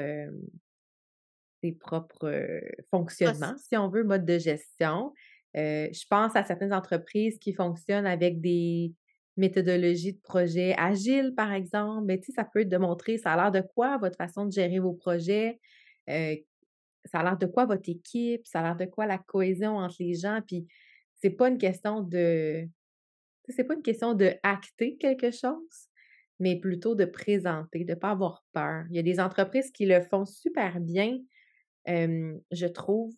B: ses propres fonctionnements, si on veut, mode de gestion. je pense à certaines entreprises qui fonctionnent avec des méthodologies de projet agiles, par exemple. Mais, tu sais, ça peut être de montrer, ça a l'air de quoi votre façon de gérer vos projets, ça a l'air de quoi votre équipe, ça a l'air de quoi la cohésion entre les gens? Puis, c'est pas une question de. C'est pas une question de acter quelque chose, mais plutôt de présenter, de ne pas avoir peur. Il y a des entreprises qui le font super bien. Je trouve,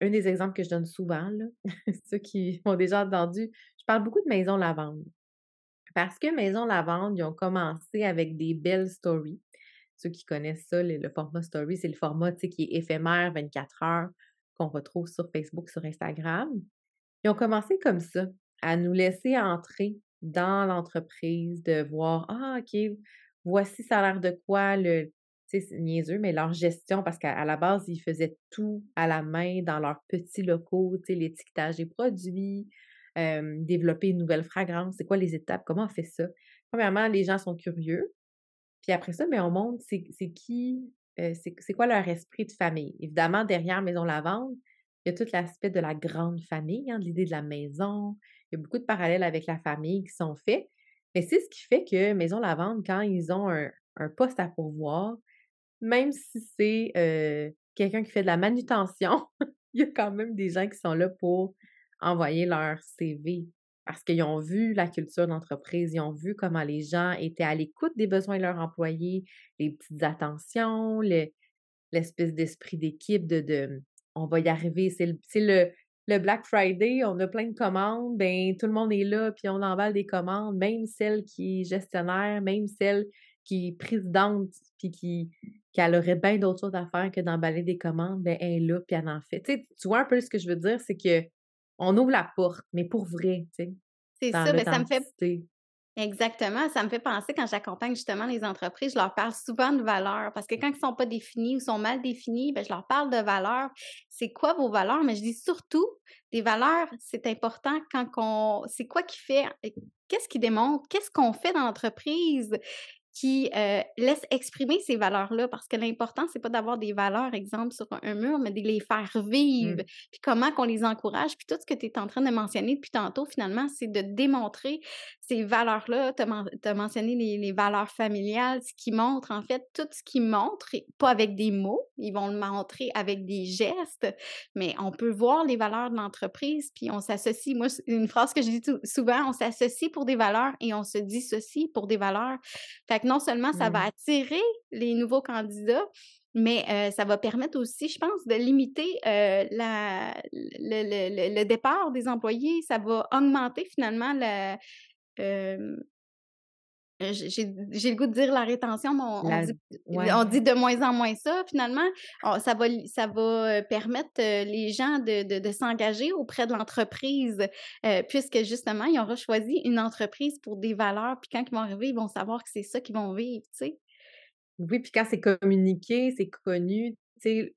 B: un des exemples que je donne souvent, *laughs* ceux qui ont déjà entendu, je parle beaucoup de Maison Lavande. Parce que Maison Lavande, ils ont commencé avec des belles stories. Ceux qui connaissent ça, le, format story, c'est le format qui est éphémère, 24 heures, qu'on retrouve sur Facebook, sur Instagram. Ils ont commencé comme ça, à nous laisser entrer dans l'entreprise, de voir, ah, OK, voici ça a l'air de quoi le, c'est niaiseux, mais leur gestion, parce qu'à la base, ils faisaient tout à la main dans leurs petits locaux, l'étiquetage des produits, développer une nouvelle fragrance, c'est quoi les étapes, comment on fait ça? Premièrement, les gens sont curieux. Puis après ça, mais on montre c'est qui, c'est quoi leur esprit de famille. Évidemment, derrière Maison Lavande, il y a tout l'aspect de la grande famille, hein, de l'idée de la maison. Il y a beaucoup de parallèles avec la famille qui sont faits. Mais c'est ce qui fait que Maison Lavande, quand ils ont un, poste à pourvoir, même si c'est quelqu'un qui fait de la manutention, *laughs* il y a quand même des gens qui sont là pour envoyer leur CV parce qu'ils ont vu la culture d'entreprise, ils ont vu comment les gens étaient à l'écoute des besoins de leurs employés, les petites attentions, l'espèce d'esprit d'équipe de, on va y arriver. C'est le, le, Black Friday, on a plein de commandes, ben tout le monde est là, puis on emballe des commandes, même celle qui est gestionnaire, même celle qui est présidente, puis qui, qui aurait bien d'autres choses à faire que d'emballer des commandes, ben elle est là, puis elle en fait. Tu, tu vois un peu ce que je veux dire, c'est que on ouvre la porte, mais pour vrai, tu sais.
A: C'est ça, mais ça me fait. Exactement. Ça me fait penser quand j'accompagne justement les entreprises, je leur parle souvent de valeurs parce que quand ils ne sont pas définis ou sont mal définis, ben, je leur parle de valeurs. C'est quoi vos valeurs? Mais je dis surtout, des valeurs, c'est important quand on. C'est quoi qui fait. Qu'est-ce qui démontre? Qu'est-ce qu'on fait dans l'entreprise? Qui euh, laisse exprimer ces valeurs-là, parce que l'important, c'est pas d'avoir des valeurs, exemple, sur un mur, mais de les faire mmh. vivre, puis comment qu'on les encourage, puis tout ce que tu es en train de mentionner depuis tantôt, finalement, c'est de démontrer ces valeurs-là. Tu as, mentionné les, valeurs familiales, ce qui montre, en fait, tout ce qui montre, pas avec des mots, ils vont le montrer avec des gestes, mais on peut voir les valeurs de l'entreprise, puis on s'associe. Moi, une phrase que je dis souvent, on s'associe pour des valeurs et on se dissocie pour des valeurs. Fait que non seulement ça va mmh. attirer les nouveaux candidats, mais ça va permettre aussi, je pense, de limiter la, le, départ des employés. Ça va augmenter finalement la, j'ai le goût de dire la rétention, mais on, dit, de moins en moins ça, finalement. ça, va, ça va permettre les gens de, de, s'engager auprès de l'entreprise, puisque justement, ils auront choisi une entreprise pour des valeurs, puis quand ils vont arriver, ils vont savoir que c'est ça qu'ils vont vivre, tu sais.
B: Oui, puis quand c'est communiqué, c'est connu, tu sais,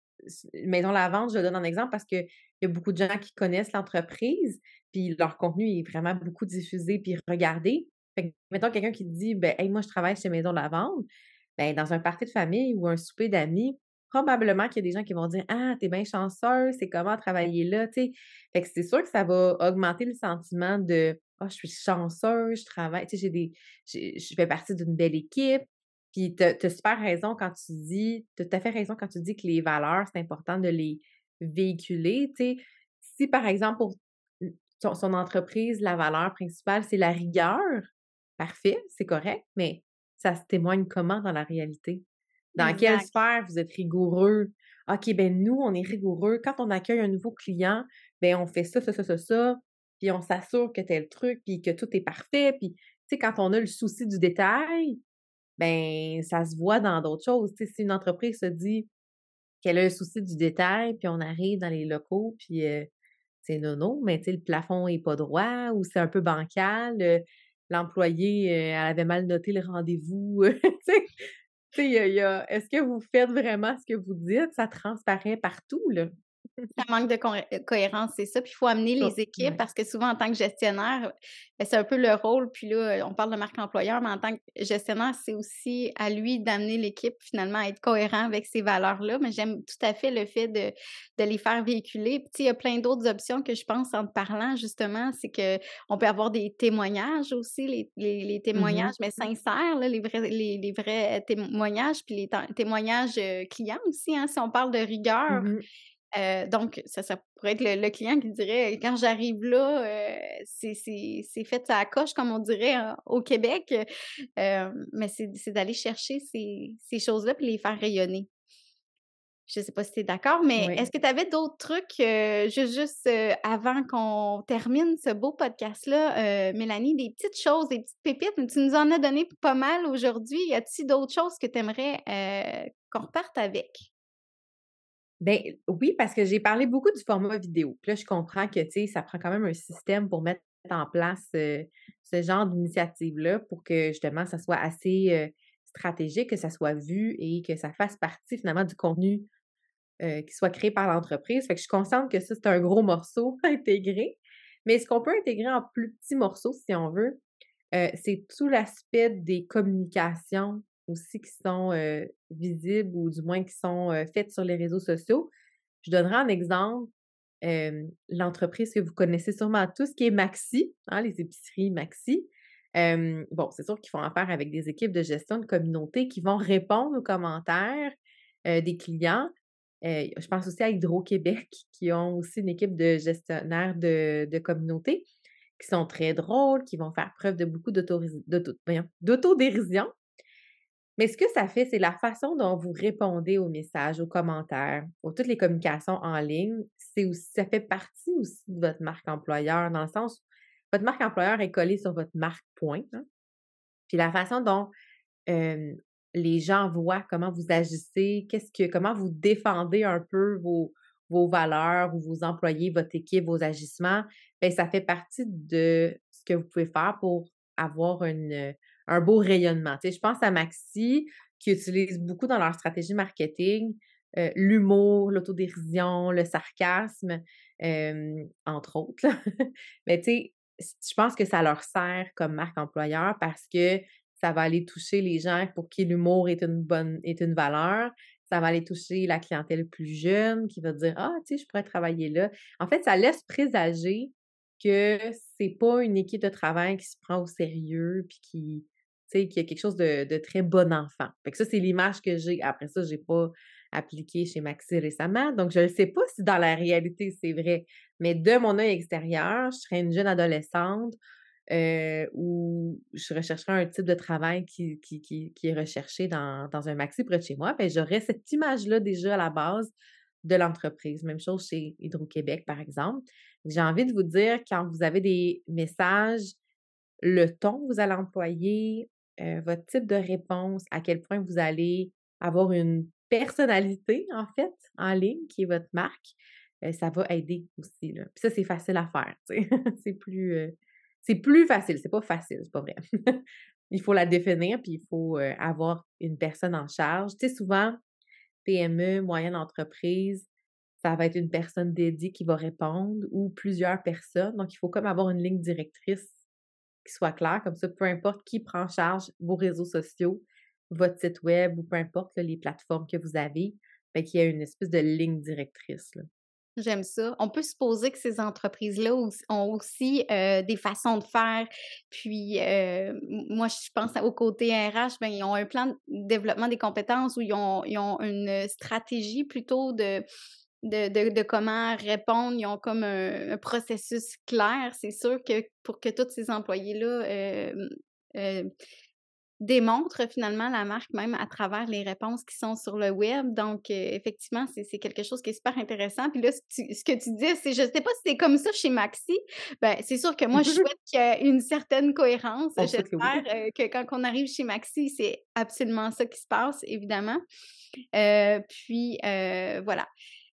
B: Maison La Vente, je donne un exemple parce qu'il y a beaucoup de gens qui connaissent l'entreprise, puis leur contenu est vraiment beaucoup diffusé puis regardé. Fait que, mettons quelqu'un qui te dit, ben, hey, moi, je travaille chez Maison de la Vente, ben, dans un party de famille ou un souper d'amis, probablement qu'il y a des gens qui vont dire, ah, t'es bien chanceux, c'est comment travailler là, tu sais. Fait que c'est sûr que ça va augmenter le sentiment de, oh, je suis chanceux, je travaille, tu sais, je fais partie d'une belle équipe. Puis, tu as, super raison quand tu dis, tu as tout à fait raison quand tu dis que les valeurs, c'est important de les véhiculer, tu sais. Si, par exemple, pour son entreprise, la valeur principale, c'est la rigueur, parfait, c'est correct, mais ça se témoigne comment dans la réalité? Dans quelle sphère vous êtes rigoureux? OK, ben nous, on est rigoureux. Quand on accueille un nouveau client, ben on fait ça, ça, ça, ça, ça, puis on s'assure que tel truc, puis que tout est parfait. Puis, tu sais, quand on a le souci du détail, ben ça se voit dans d'autres choses. Tu sais, si une entreprise se dit qu'elle a un souci du détail, puis on arrive dans les locaux, puis c'est nono, mais tu sais, le plafond est pas droit ou c'est un peu bancal, l'employé, elle avait mal noté le rendez-vous, est-ce que vous faites vraiment ce que vous dites? Ça transparaît partout, là.
A: Ça manque de euh, cohérence, c'est ça. Puis il faut amener les équipes parce que souvent, en tant que gestionnaire, ben, c'est un peu le rôle. Puis là, on parle de marque employeur, mais en tant que gestionnaire, c'est aussi à lui d'amener l'équipe finalement à être cohérent avec ces valeurs-là. Mais j'aime tout à fait le fait de, de les faire véhiculer. Puis il y a plein d'autres options que je pense en te parlant, justement, c'est qu'on peut avoir des témoignages aussi, les, les, mmh témoignages, mais sincères, là, les, vrais, les, vrais témoignages, puis les témoignages euh, clients aussi, hein, si on parle de rigueur. Mmh euh, donc, ça, ça pourrait être le, client qui dirait quand j'arrive là, euh, c'est fait à la coche, comme on dirait au Québec. Euh, mais c'est d'aller chercher ces, ces choses-là et les faire rayonner. Je ne sais pas si tu es d'accord, mais est-ce que tu avais d'autres trucs, juste, juste avant qu'on termine ce beau podcast-là, Mélanie, des petites choses, des petites pépites, tu nous en as donné pas mal aujourd'hui. Y a-t-il d'autres choses que tu aimerais qu'on reparte avec?
B: Ben oui, parce que j'ai parlé beaucoup du format vidéo. Puis là, je comprends que, tu ça prend quand même un système pour mettre en place ce genre d'initiative-là pour que justement ça soit assez stratégique, que ça soit vu et que ça fasse partie finalement du contenu qui soit créé par l'entreprise. Fait que je suis consciente que ça, c'est un gros morceau *laughs* à intégrer. Mais ce qu'on peut intégrer en plus petits morceaux, si on veut, c'est tout l'aspect des communications aussi qui sont visibles ou du moins qui sont faites sur les réseaux sociaux. Je donnerai un exemple. L'entreprise que vous connaissez sûrement tous, qui est Maxi, hein, les épiceries Maxi. bon, c'est sûr qu'ils font affaire avec des équipes de gestion de communauté qui vont répondre aux commentaires des clients. je pense aussi à Hydro-Québec, *laughs* qui ont aussi une équipe de gestionnaires de, de communauté qui sont très drôles, qui vont faire preuve de beaucoup d'autodérision. Mais ce que ça fait, c'est la façon dont vous répondez aux messages, aux commentaires, aux toutes les communications en ligne. Aussi, ça fait partie aussi de votre marque employeur, dans le sens où votre marque employeur est collée sur votre marque point. Hein. Puis la façon dont les gens voient comment vous agissez, qu'est-ce que, comment vous défendez un peu vos, vos valeurs ou vos employés, votre équipe, vos agissements, bien, ça fait partie de ce que vous pouvez faire pour avoir une, un beau rayonnement. Tu sais, je pense à Maxi, qui utilise beaucoup dans leur stratégie marketing euh, l'humour, l'autodérision, le sarcasme, entre autres. *laughs* Mais tu sais, je pense que ça leur sert comme marque employeur parce que ça va aller toucher les gens pour qui l'humour est une bonne est une valeur. Ça va aller toucher la clientèle plus jeune qui va dire Ah, tu sais, je pourrais travailler là. En fait, ça laisse présager que c'est pas une équipe de travail qui se prend au sérieux puis qui, qu'il y a quelque chose de, très bon enfant. Ça, c'est l'image que j'ai. Après ça, je n'ai pas appliqué chez Maxi récemment, donc je ne sais pas si dans la réalité c'est vrai. Mais de mon œil extérieur, je serais une jeune adolescente euh, où je rechercherais un type de travail qui, est recherché dans, un maxi près de chez moi, j'aurais cette image-là déjà à la base de l'entreprise. Même chose chez Hydro-Québec, par exemple. J'ai envie de vous dire, quand vous avez des messages, le ton que vous allez employer, euh, votre type de réponse, à quel point vous allez avoir une personnalité, en fait, en ligne, qui est votre marque, euh, ça va aider aussi. Puis ça, c'est facile à faire. *laughs* c'est plus, euh, c'est plus facile. C'est pas facile, c'est pas vrai. *laughs* il faut la définir, puis il faut avoir une personne en charge. Tu sais, souvent, PME, moyenne entreprise, ça va être une personne dédiée qui va répondre ou plusieurs personnes. Donc, il faut comme avoir une ligne directrice qui soit clair. Comme ça, peu importe qui prend en charge vos réseaux sociaux, votre site web ou peu importe les plateformes que vous avez, ben, qu'il y a une espèce de ligne directrice.
A: J'aime ça. On peut supposer que ces entreprises-là ont aussi des façons de faire. Puis, moi, je pense au côté RH, ben, ils ont un plan de développement des compétences où ils ont, ils ont une stratégie plutôt de de, comment répondre. Ils ont comme un, processus clair. C'est sûr que pour que tous ces employés-là démontre finalement la marque même à travers les réponses qui sont sur le web. Donc, euh, effectivement, c'est quelque chose qui est super intéressant. Puis là, ce, que tu dis, c'est, je sais pas si c'est comme ça chez Maxi. Ben, c'est sûr que moi, je souhaite qu'il y ait une certaine cohérence. J'espère que, quand on arrive chez Maxi, c'est absolument ça qui se passe, évidemment. Puis, voilà.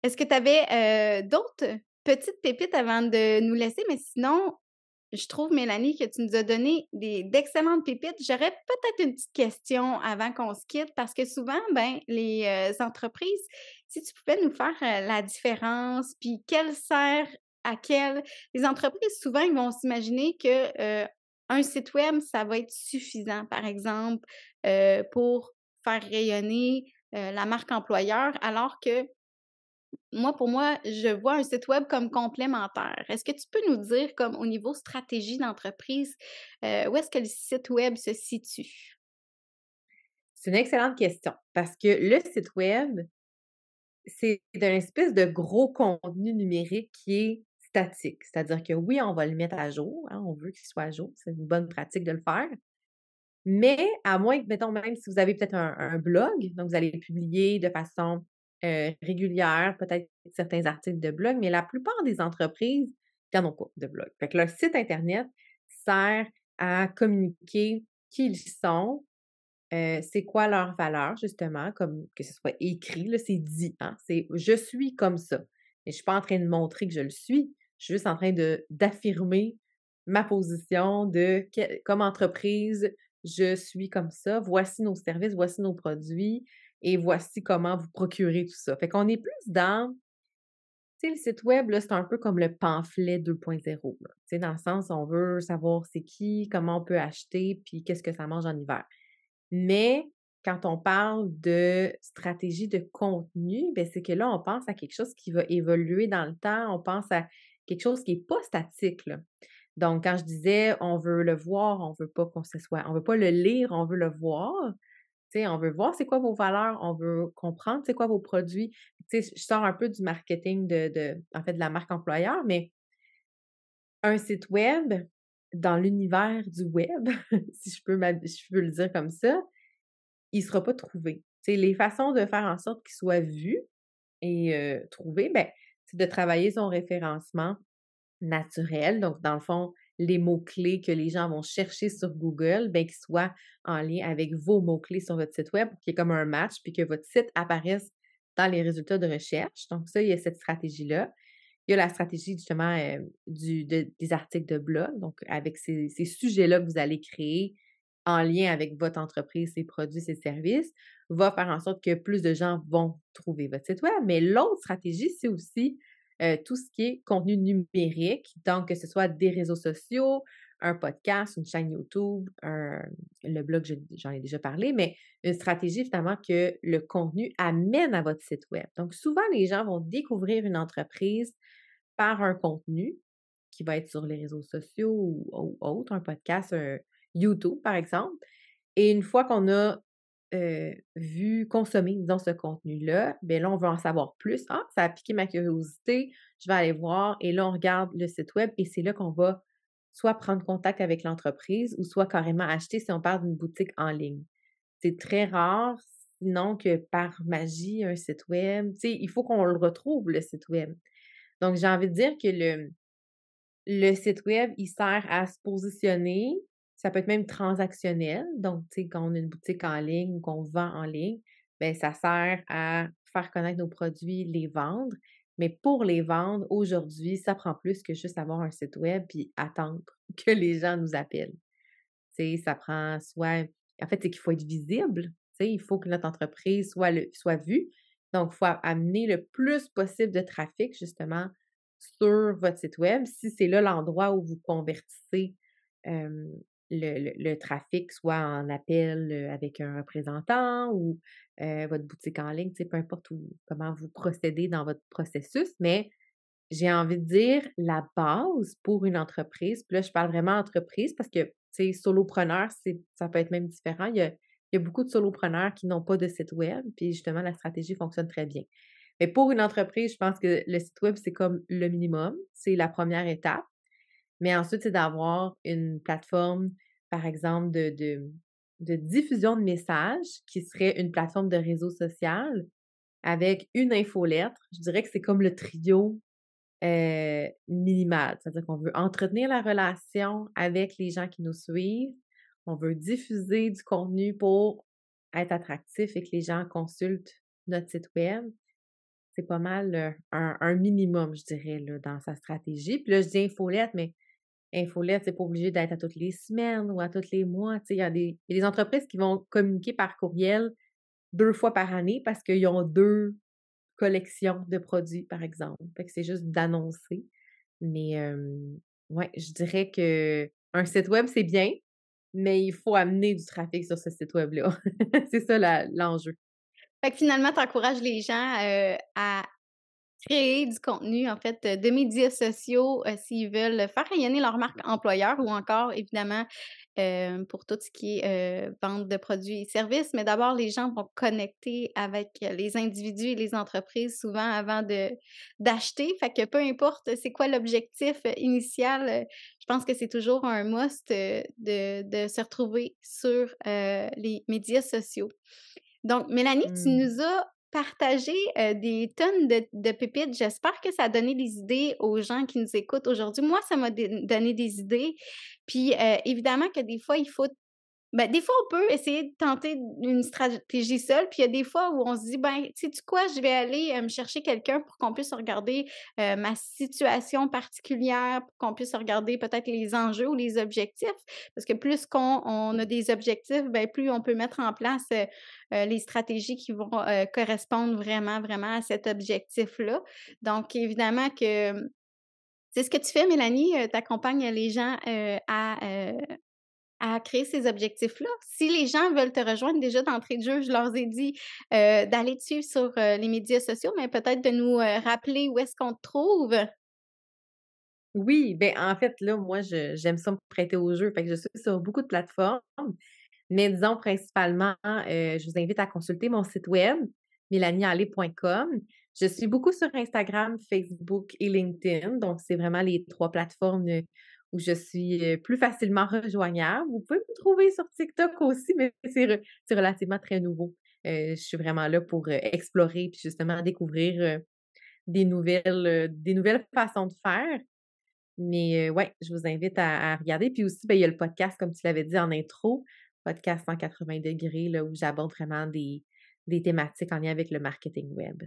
A: Est-ce que tu avais d'autres petites pépites avant de nous laisser? Mais sinon, je trouve, Mélanie, que tu nous as donné d'excellentes pépites. J'aurais peut-être une petite question avant qu'on se quitte parce que souvent, ben, les euh, entreprises, si tu pouvais nous faire euh, la différence, puis quelle sert à quelle. Les entreprises, souvent, ils vont s'imaginer que euh, un site web, ça va être suffisant, par exemple, pour faire rayonner la marque employeur, alors que moi, pour moi, je vois un site web comme complémentaire. Est-ce que tu peux nous dire, comme au niveau stratégie d'entreprise, euh, où est-ce que le site web se situe?
B: C'est une excellente question parce que le site web, c'est un espèce de gros contenu numérique qui est statique. C'est-à-dire que oui, on va le mettre à jour, hein, on veut qu'il soit à jour, c'est une bonne pratique de le faire. Mais à moins que, mettons, même si vous avez peut-être un blog, donc vous allez publier de façon euh, régulière, peut-être certains articles de blog, mais la plupart des entreprises n'en ont pas de blog. Fait que leur site Internet sert à communiquer qui ils sont, euh, c'est quoi leur valeur, justement, comme que ce soit écrit, c'est dit, hein, c'est je suis comme ça. Et je ne suis pas en train de montrer que je le suis, je suis juste en train d'affirmer ma position de comme entreprise, je suis comme ça, voici nos services, voici nos produits, et voici comment vous procurer tout ça. Fait qu'on est plus dans, tu sais, le site web, c'est un peu comme le pamphlet 2.0. Tu sais, dans le sens, on veut savoir c'est qui, comment on peut acheter, puis qu'est-ce que ça mange en hiver. Mais quand on parle de stratégie de contenu, ben c'est que là, on pense à quelque chose qui va évoluer dans le temps, on pense à quelque chose qui n'est pas statique. Donc, quand je disais on veut le voir, on veut pas qu'on se soit, on veut pas le lire, on veut le voir, on veut voir c'est quoi vos valeurs, on veut comprendre c'est quoi vos produits. je sors un peu du marketing de, en fait, de la marque employeur, mais un site web dans l'univers du web, *laughs* si je peux, je le dire comme ça, il ne sera pas trouvé. les façons de faire en sorte qu'il soit vu et trouvé, ben, c'est de travailler son référencement naturel. Donc, dans le fond, les mots-clés que les gens vont chercher sur Google, bien qu'ils soient en lien avec vos mots-clés sur votre site web, qui est comme un match, puis que votre site apparaisse dans les résultats de recherche. Donc, ça, il y a cette stratégie-là. Il y a la stratégie justement euh, du, des articles de blog, donc avec ces, sujets-là que vous allez créer en lien avec votre entreprise, ses produits, ses services, va faire en sorte que plus de gens vont trouver votre site web. Mais l'autre stratégie, c'est aussi euh, tout ce qui est contenu numérique, donc que ce soit des réseaux sociaux, un podcast, une chaîne YouTube, le blog, j'en ai déjà parlé, mais une stratégie finalement que le contenu amène à votre site web. Donc souvent, les gens vont découvrir une entreprise par un contenu qui va être sur les réseaux sociaux ou, ou autre, un podcast, un YouTube par exemple. Et une fois qu'on a euh, vu, consommer, disons, ce contenu-là, bien là, on veut en savoir plus. Ah, ça a piqué ma curiosité, je vais aller voir. Et là, on regarde le site web et c'est là qu'on va soit prendre contact avec l'entreprise ou soit carrément acheter si on parle d'une boutique en ligne. C'est très rare, sinon que par magie, un site web, tu sais, il faut qu'on le retrouve, le site web. Donc, j'ai envie de dire que le, le site web, il sert à se positionner, ça peut être même transactionnel. Donc, tu sais, quand on a une boutique en ligne ou qu'on vend en ligne, bien, ça sert à faire connaître nos produits, les vendre. Mais pour les vendre, aujourd'hui, ça prend plus que juste avoir un site web puis attendre *laughs* que les gens nous appellent. Tu sais, ça prend soit. En fait, c'est qu'il faut être visible. Tu sais, il faut que notre entreprise soit, le, soit vue. Donc, il faut amener le plus possible de trafic, justement, sur votre site web. Si c'est là l'endroit où vous convertissez le, trafic, soit en appel avec un représentant ou votre boutique en ligne, peu importe comment vous procédez dans votre processus, mais j'ai envie de dire la base pour une entreprise, puis là, je parle vraiment entreprise parce que, tu sais, solopreneur, ça peut être même différent. Il y a, il y a beaucoup de solopreneurs qui n'ont pas de site web, puis justement, la stratégie fonctionne très bien. Mais pour une entreprise, je pense que le site web, c'est comme le minimum, c'est la première étape. Mais ensuite, c'est d'avoir une plateforme par exemple, de, de, diffusion de messages qui serait une plateforme de réseau social avec une infolettre. Je dirais que c'est comme le trio euh, minimal. C'est-à-dire qu'on veut entretenir la relation avec les gens qui nous suivent. On veut diffuser du contenu pour être attractif et que les gens consultent notre site web. C'est pas mal un, minimum, je dirais, là, dans sa stratégie. Puis là, je dis infolette, mais infolette, c'est pas obligé d'être à toutes les semaines ou à tous les mois. Il y, a des, y a des entreprises qui vont communiquer par courriel deux fois par année parce qu'ils ont deux collections de produits, par exemple. C'est juste d'annoncer. Mais ouais, je dirais que un site web, c'est bien, mais il faut amener du trafic sur ce site web-là. *laughs* c'est ça l'enjeu.
A: Fait que finalement, tu encourages les gens à créer du contenu, en fait, de médias sociaux euh, s'ils veulent faire rayonner leur marque employeur ou encore, évidemment, euh, pour tout ce qui est vente de produits et services. Mais d'abord, les gens vont connecter avec les individus et les entreprises souvent avant de d'acheter. Fait que peu importe c'est quoi l'objectif initial, je pense que c'est toujours un must de, de se retrouver sur les médias sociaux. Donc, Mélanie, tu mmh. nous as partagé des tonnes de, pépites. J'espère que ça a donné des idées aux gens qui nous écoutent aujourd'hui. Moi, ça m'a donné des idées. Puis, évidemment que des fois, il faut ben, des fois, on peut essayer de tenter une stratégie seule, puis il y a des fois où on se dit, ben, sais tu quoi, je vais aller me chercher quelqu'un pour qu'on puisse regarder ma situation particulière, pour qu'on puisse regarder peut-être les enjeux ou les objectifs, parce que plus qu'on on a des objectifs, ben, plus on peut mettre en place les stratégies qui vont correspondre vraiment, vraiment à cet objectif-là. Donc, évidemment que c'est ce que tu fais, Mélanie, tu accompagnes les gens à à créer ces objectifs-là. Si les gens veulent te rejoindre déjà d'entrée de jeu, je leur ai dit euh, d'aller dessus sur euh, les médias sociaux, mais peut-être de nous euh, rappeler où est-ce qu'on te trouve.
B: Oui, ben en fait, là, moi, j'aime ça me prêter au jeu. Fait que je suis sur beaucoup de plateformes, mais disons principalement, je vous invite à consulter mon site web, mélanieallé.com. Je suis beaucoup sur Instagram, Facebook et LinkedIn. Donc, c'est vraiment les trois plateformes où je suis plus facilement rejoignable. Vous pouvez me trouver sur TikTok aussi, mais c'est relativement très nouveau. je suis vraiment là pour explorer puis justement découvrir des nouvelles, des nouvelles façons de faire. Mais ouais, je vous invite à, regarder. Puis aussi, ben, il y a le podcast, comme tu l'avais dit en intro, podcast 180 degrés, là, où j'aborde vraiment des, des thématiques en lien avec le marketing web.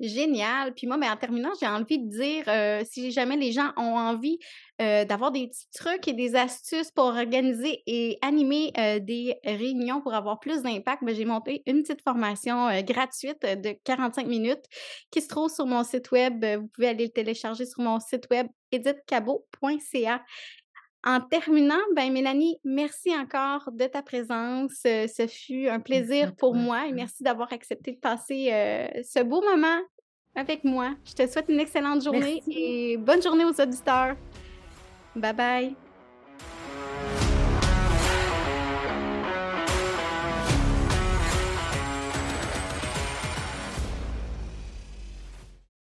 A: Génial. Puis moi, ben, en terminant, j'ai envie de dire, euh, si jamais les gens ont envie euh, d'avoir des petits trucs et des astuces pour organiser et animer euh, des réunions pour avoir plus d'impact, ben, j'ai monté une petite formation gratuite de 45 minutes qui se trouve sur mon site web. Vous pouvez aller le télécharger sur mon site web edithcabo.ca. En terminant, ben Mélanie, merci encore de ta présence. ce fut un plaisir pour moi et merci d'avoir accepté de passer ce beau moment avec moi. Je te souhaite une excellente journée et bonne journée aux auditeurs. Bye bye.